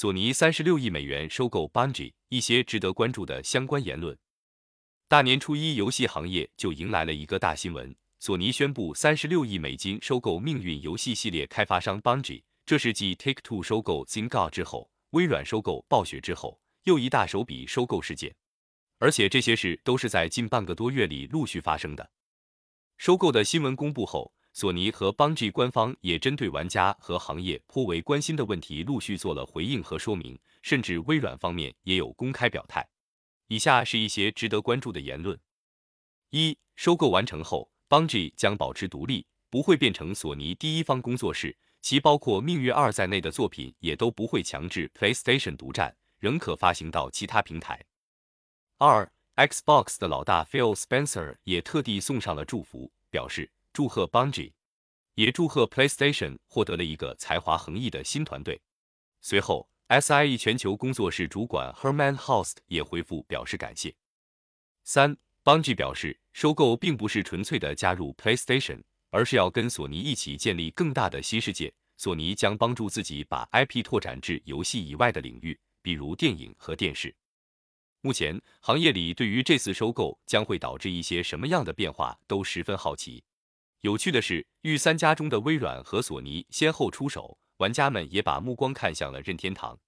索尼三十六亿美元收购 Bungie，一些值得关注的相关言论。大年初一，游戏行业就迎来了一个大新闻：索尼宣布三十六亿美金收购命运游戏系列开发商 Bungie。这是继 Take Two 收购 z i n g a 之后，微软收购暴雪之后，又一大手笔收购事件。而且这些事都是在近半个多月里陆续发生的。收购的新闻公布后，索尼和 Bungie 官方也针对玩家和行业颇为关心的问题陆续做了回应和说明，甚至微软方面也有公开表态。以下是一些值得关注的言论：一、收购完成后，Bungie 将保持独立，不会变成索尼第一方工作室，其包括《命运二》在内的作品也都不会强制 PlayStation 独占，仍可发行到其他平台。二、Xbox 的老大 Phil Spencer 也特地送上了祝福，表示祝贺 Bungie，也祝贺 PlayStation 获得了一个才华横溢的新团队。随后。SIE 全球工作室主管 Herman Host 也回复表示感谢。三，Bungie 表示，收购并不是纯粹的加入 PlayStation，而是要跟索尼一起建立更大的新世界。索尼将帮助自己把 IP 拓展至游戏以外的领域，比如电影和电视。目前，行业里对于这次收购将会导致一些什么样的变化都十分好奇。有趣的是，御三家中的微软和索尼先后出手。玩家们也把目光看向了任天堂。